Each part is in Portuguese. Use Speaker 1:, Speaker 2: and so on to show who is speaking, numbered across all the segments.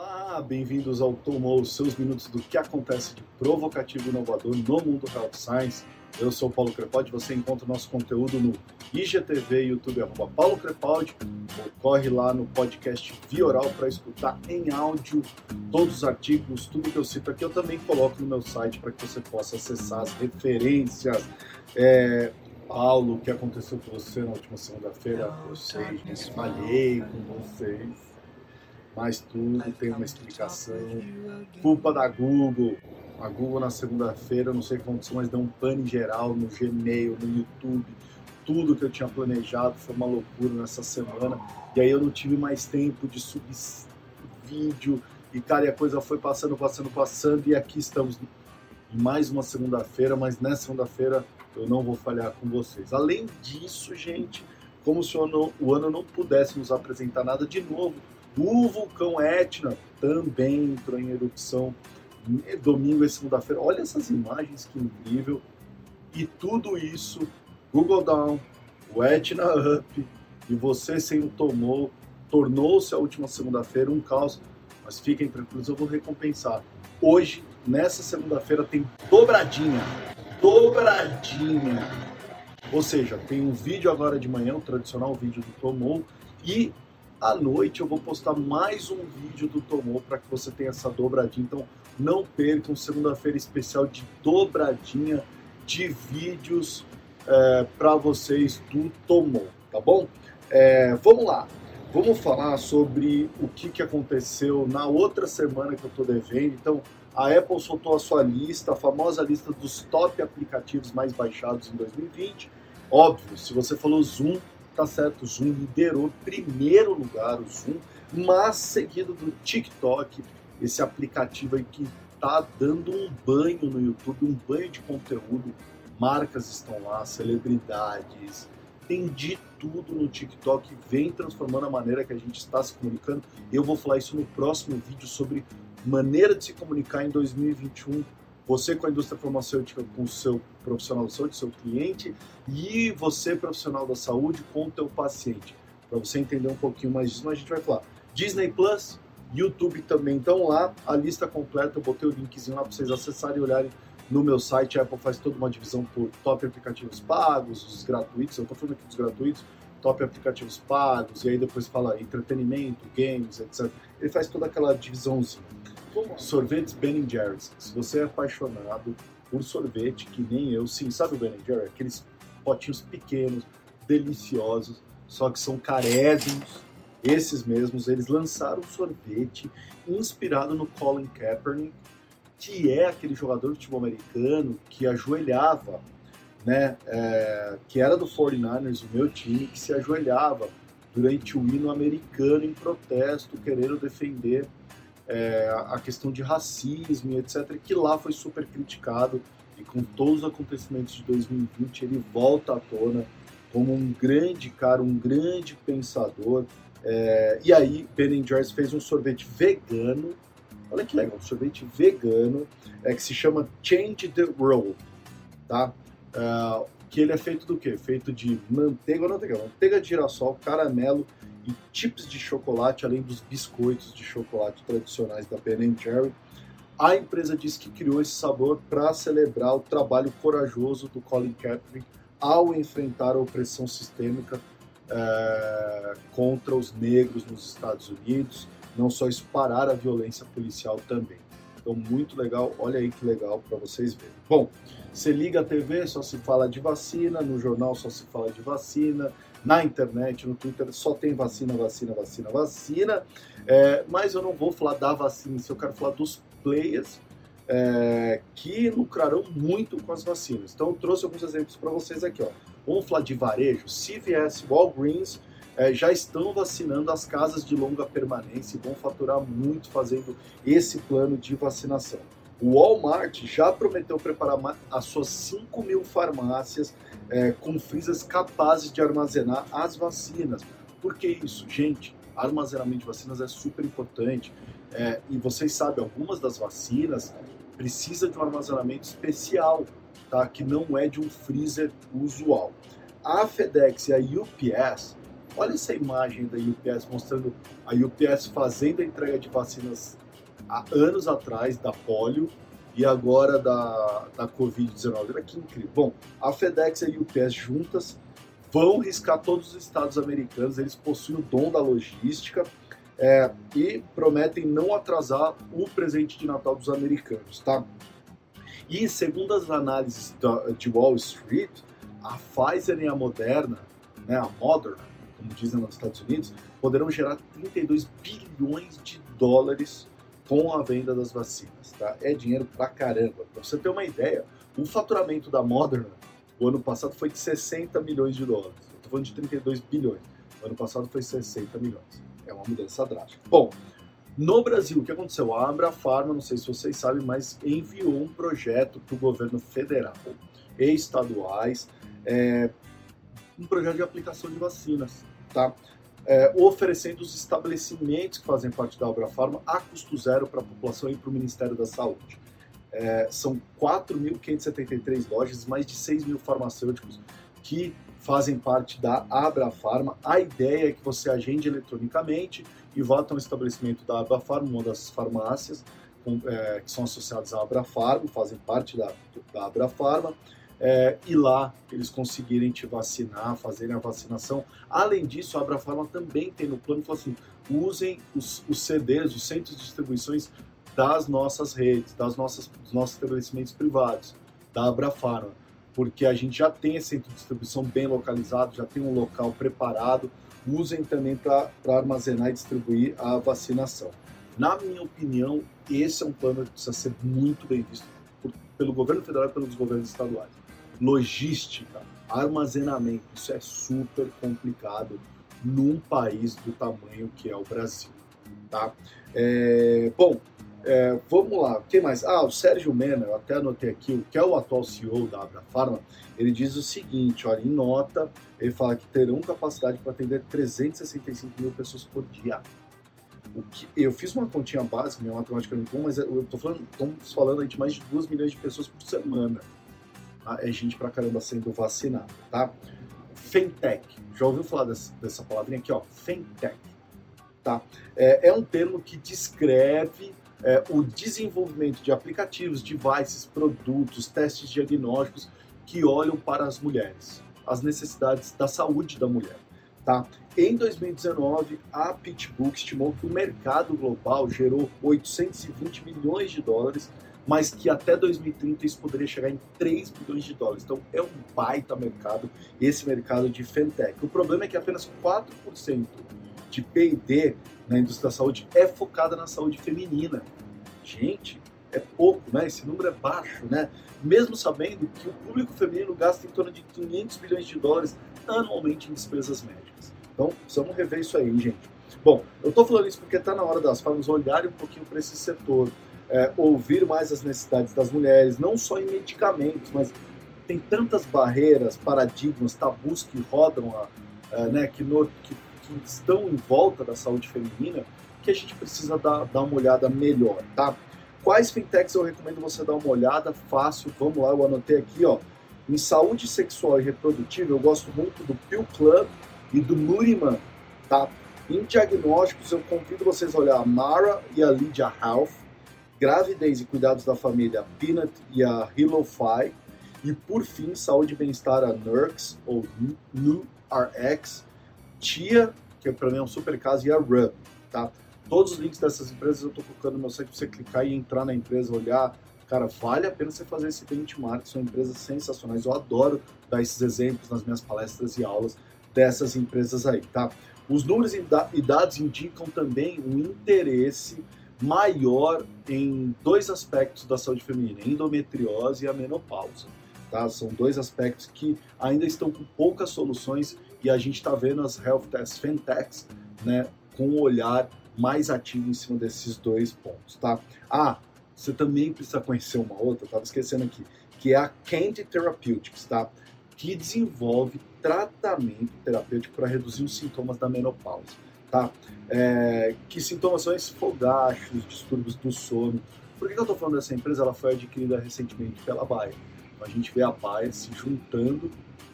Speaker 1: Olá, bem-vindos ao Tomou, seus minutos do que acontece de provocativo e inovador no mundo Health Science. Eu sou o Paulo Crepaldi, você encontra o nosso conteúdo no IGTV YouTube, arroba Paulo Crepaldi, corre lá no podcast Via Oral para escutar em áudio todos os artigos, tudo que eu cito aqui, eu também coloco no meu site para que você possa acessar as referências. É, Paulo, o que aconteceu com você na última segunda-feira? Eu sei, falhei com vocês mas tudo tem uma explicação. Culpa da Google. A Google na segunda-feira, não sei o que aconteceu, mas deu um pane geral no Gmail, no YouTube. Tudo que eu tinha planejado foi uma loucura nessa semana. E aí eu não tive mais tempo de subir vídeo. E, cara, e a coisa foi passando, passando, passando. E aqui estamos em mais uma segunda-feira, mas nessa segunda-feira eu não vou falhar com vocês. Além disso, gente, como se o ano, o ano não pudesse nos apresentar nada de novo, o vulcão Etna também entrou em erupção domingo e segunda-feira. Olha essas imagens, que incrível. E tudo isso, Google Down, o Etna Up e você sendo tomou, tornou-se a última segunda-feira um caos. Mas fiquem tranquilos, eu vou recompensar. Hoje, nessa segunda-feira, tem dobradinha. Dobradinha. Ou seja, tem um vídeo agora de manhã, o tradicional vídeo do Tomou, e à noite eu vou postar mais um vídeo do Tomou para que você tenha essa dobradinha. Então não percam segunda-feira especial de dobradinha de vídeos é, para vocês do Tomou, tá bom? É, vamos lá, vamos falar sobre o que, que aconteceu na outra semana que eu estou devendo. Então a Apple soltou a sua lista, a famosa lista dos top aplicativos mais baixados em 2020. Óbvio, se você falou Zoom, tá certo, o Zoom liderou primeiro lugar o Zoom, mas seguido do TikTok, esse aplicativo aí que tá dando um banho no YouTube, um banho de conteúdo. Marcas estão lá, celebridades, tem de tudo no TikTok, vem transformando a maneira que a gente está se comunicando. Eu vou falar isso no próximo vídeo sobre maneira de se comunicar em 2021 você com a indústria farmacêutica, com o seu profissional da saúde, seu cliente, e você, profissional da saúde, com o teu paciente. Para você entender um pouquinho mais disso, a gente vai falar. Disney Plus, YouTube também. Então lá, a lista completa, eu botei o linkzinho lá para vocês acessarem e olharem no meu site. A Apple faz toda uma divisão por top aplicativos pagos, os gratuitos, eu estou falando aqui dos gratuitos, top aplicativos pagos, e aí depois fala entretenimento, games, etc. Ele faz toda aquela divisãozinha. Sorvetes Ben Jerry's. Se você é apaixonado por sorvete, que nem eu, sim, sabe o Ben Jerry? Aqueles potinhos pequenos, deliciosos, só que são carésimos. Esses mesmos, eles lançaram um sorvete inspirado no Colin Kaepernick, que é aquele jogador de futebol americano que ajoelhava, né, é, que era do 49ers, o meu time, que se ajoelhava durante o hino americano em protesto, querendo defender é, a questão de racismo etc., que lá foi super criticado e com todos os acontecimentos de 2020 ele volta à tona como um grande cara, um grande pensador. É, e aí Ben Jerry's fez um sorvete vegano, olha que legal, um sorvete vegano é, que se chama Change the World, tá? É, que ele é feito do quê? Feito de manteiga, manteiga, manteiga de girassol, caramelo e chips de chocolate, além dos biscoitos de chocolate tradicionais da Ben Jerry. A empresa diz que criou esse sabor para celebrar o trabalho corajoso do Colin Kaepernick ao enfrentar a opressão sistêmica é, contra os negros nos Estados Unidos, não só isso, parar a violência policial também. Então, muito legal, olha aí que legal para vocês verem. Bom, você liga a TV, só se fala de vacina, no jornal só se fala de vacina, na internet, no Twitter, só tem vacina, vacina, vacina, vacina. É, mas eu não vou falar da vacina, eu quero falar dos players é, que lucrarão muito com as vacinas. Então, eu trouxe alguns exemplos para vocês aqui. Ó. Vamos falar de varejo. CVS, Walgreens é, já estão vacinando as casas de longa permanência e vão faturar muito fazendo esse plano de vacinação. O Walmart já prometeu preparar as suas 5 mil farmácias é, com freezers capazes de armazenar as vacinas. Por que isso? Gente, armazenamento de vacinas é super importante. É, e vocês sabem, algumas das vacinas precisam de um armazenamento especial, tá? que não é de um freezer usual. A FedEx e a UPS Olha essa imagem da UPS mostrando a UPS fazendo a entrega de vacinas há anos atrás da polio e agora da, da Covid-19. Olha que incrível. Bom, a FedEx e a UPS juntas vão riscar todos os estados americanos, eles possuem o dom da logística é, e prometem não atrasar o presente de Natal dos americanos, tá? E segundo as análises da, de Wall Street, a Pfizer e a Moderna, né, a Moderna, como dizem nos Estados Unidos, poderão gerar 32 bilhões de dólares com a venda das vacinas, tá? É dinheiro pra caramba. Pra você ter uma ideia, o faturamento da Moderna o ano passado foi de 60 milhões de dólares. Eu tô falando de 32 bilhões. O ano passado foi 60 milhões. É uma mudança drástica. Bom, no Brasil, o que aconteceu? A Abra Pharma, não sei se vocês sabem, mas enviou um projeto para o governo federal e estaduais, é, um projeto de aplicação de vacinas, tá? É, oferecendo os estabelecimentos que fazem parte da Abra Pharma a custo zero para a população e para o Ministério da Saúde. É, são 4.573 lojas, mais de 6 mil farmacêuticos que fazem parte da Abra Pharma. A ideia é que você agende eletronicamente e vá até um estabelecimento da Abra Pharma, uma das farmácias com, é, que são associadas à Abra Pharma, fazem parte da, da Abra Pharma, é, e lá eles conseguirem te vacinar, fazerem a vacinação. Além disso, a Abra Pharma também tem no plano, assim, usem os, os CDs, os centros de distribuições das nossas redes, das nossas, dos nossos estabelecimentos privados, da Abrafarma, porque a gente já tem esse centro de distribuição bem localizado, já tem um local preparado, usem também para armazenar e distribuir a vacinação. Na minha opinião, esse é um plano que precisa ser muito bem visto por, pelo governo federal e pelos governos estaduais. Logística, armazenamento, isso é super complicado num país do tamanho que é o Brasil. Tá? É, bom, é, vamos lá, quem mais? Ah, o Sérgio Mena, eu até anotei aqui, que é o atual CEO da Abra Pharma, ele diz o seguinte, olha, em nota, ele fala que terão capacidade para atender 365 mil pessoas por dia. Que, eu fiz uma continha básica, minha matemática não é bom, mas eu tô falando, estamos falando de mais de 2 milhões de pessoas por semana. É gente pra caramba sendo vacinada, tá? Fintech, já ouviu falar dessa, dessa palavrinha aqui, ó? Fintech, tá? É, é um termo que descreve é, o desenvolvimento de aplicativos, devices, produtos, testes diagnósticos que olham para as mulheres, as necessidades da saúde da mulher. Tá? Em 2019, a PitchBook estimou que o mercado global gerou 820 milhões de dólares, mas que até 2030 isso poderia chegar em 3 bilhões de dólares. Então é um baita mercado, esse mercado de fintech. O problema é que apenas 4% de P&D na indústria da saúde é focada na saúde feminina. Gente, é pouco, né? Esse número é baixo, né? Mesmo sabendo que o público feminino gasta em torno de 500 bilhões de dólares anualmente em despesas médicas. Então, precisamos rever isso aí, gente. Bom, eu estou falando isso porque está na hora das farmas olharem um pouquinho para esse setor, é, ouvir mais as necessidades das mulheres, não só em medicamentos, mas tem tantas barreiras, paradigmas, tabus que rodam, a, a, né, que, no, que que estão em volta da saúde feminina que a gente precisa dar, dar uma olhada melhor, tá? Quais fintechs eu recomendo você dar uma olhada? Fácil, vamos lá, eu anotei aqui, ó. Em saúde sexual e reprodutiva, eu gosto muito do Pill Club e do Nuriman, tá? Em diagnósticos, eu convido vocês a olhar a Mara e a Lydia Health, gravidez e cuidados da família, a Peanut e a HelloFi, e por fim, saúde e bem-estar, a NURX ou NURX, Tia, que para mim é um super caso, e a Rub, tá? Todos os links dessas empresas eu estou colocando no meu site para você clicar e entrar na empresa, olhar. Cara, vale a pena você fazer esse benchmark, são empresas sensacionais. Eu adoro dar esses exemplos nas minhas palestras e aulas dessas empresas aí, tá? Os números e dados indicam também um interesse maior em dois aspectos da saúde feminina, endometriose e a menopausa. Tá? São dois aspectos que ainda estão com poucas soluções e a gente está vendo as health test fintechs né, com um olhar mais ativo em cima desses dois pontos, tá? Ah, você também precisa conhecer uma outra, estava esquecendo aqui, que é a Candy Therapeutics, tá? Que desenvolve tratamento terapêutico para reduzir os sintomas da menopausa, tá? É, que sintomas são esses fogachos, distúrbios do sono. Por que eu estou falando dessa empresa? Ela foi adquirida recentemente pela Bayer. A gente vê a Bayer se juntando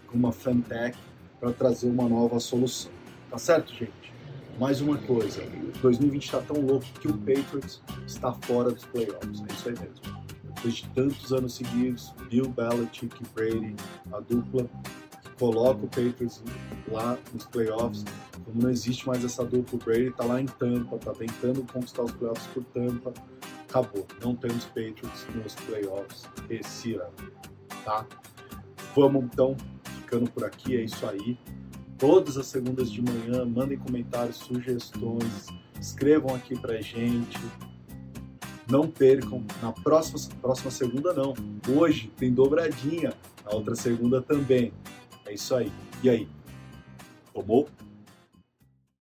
Speaker 1: com uma fintech para trazer uma nova solução. Tá certo, gente? Mais uma coisa, 2020 está tão louco que o Patriots está fora dos playoffs. É isso aí mesmo. Depois de tantos anos seguidos, Bill Belichick e Brady, a dupla que coloca o Patriots lá nos playoffs. Como não existe mais essa dupla, o Brady está lá em Tampa, está tentando conquistar os playoffs por Tampa. Acabou. Não temos Patriots nos playoffs esse ano. Tá? Vamos então ficando por aqui. É isso aí todas as segundas de manhã. Mandem comentários, sugestões, escrevam aqui pra gente. Não percam, na próxima, próxima segunda não. Hoje tem dobradinha, na outra segunda também. É isso aí. E aí? Tomou?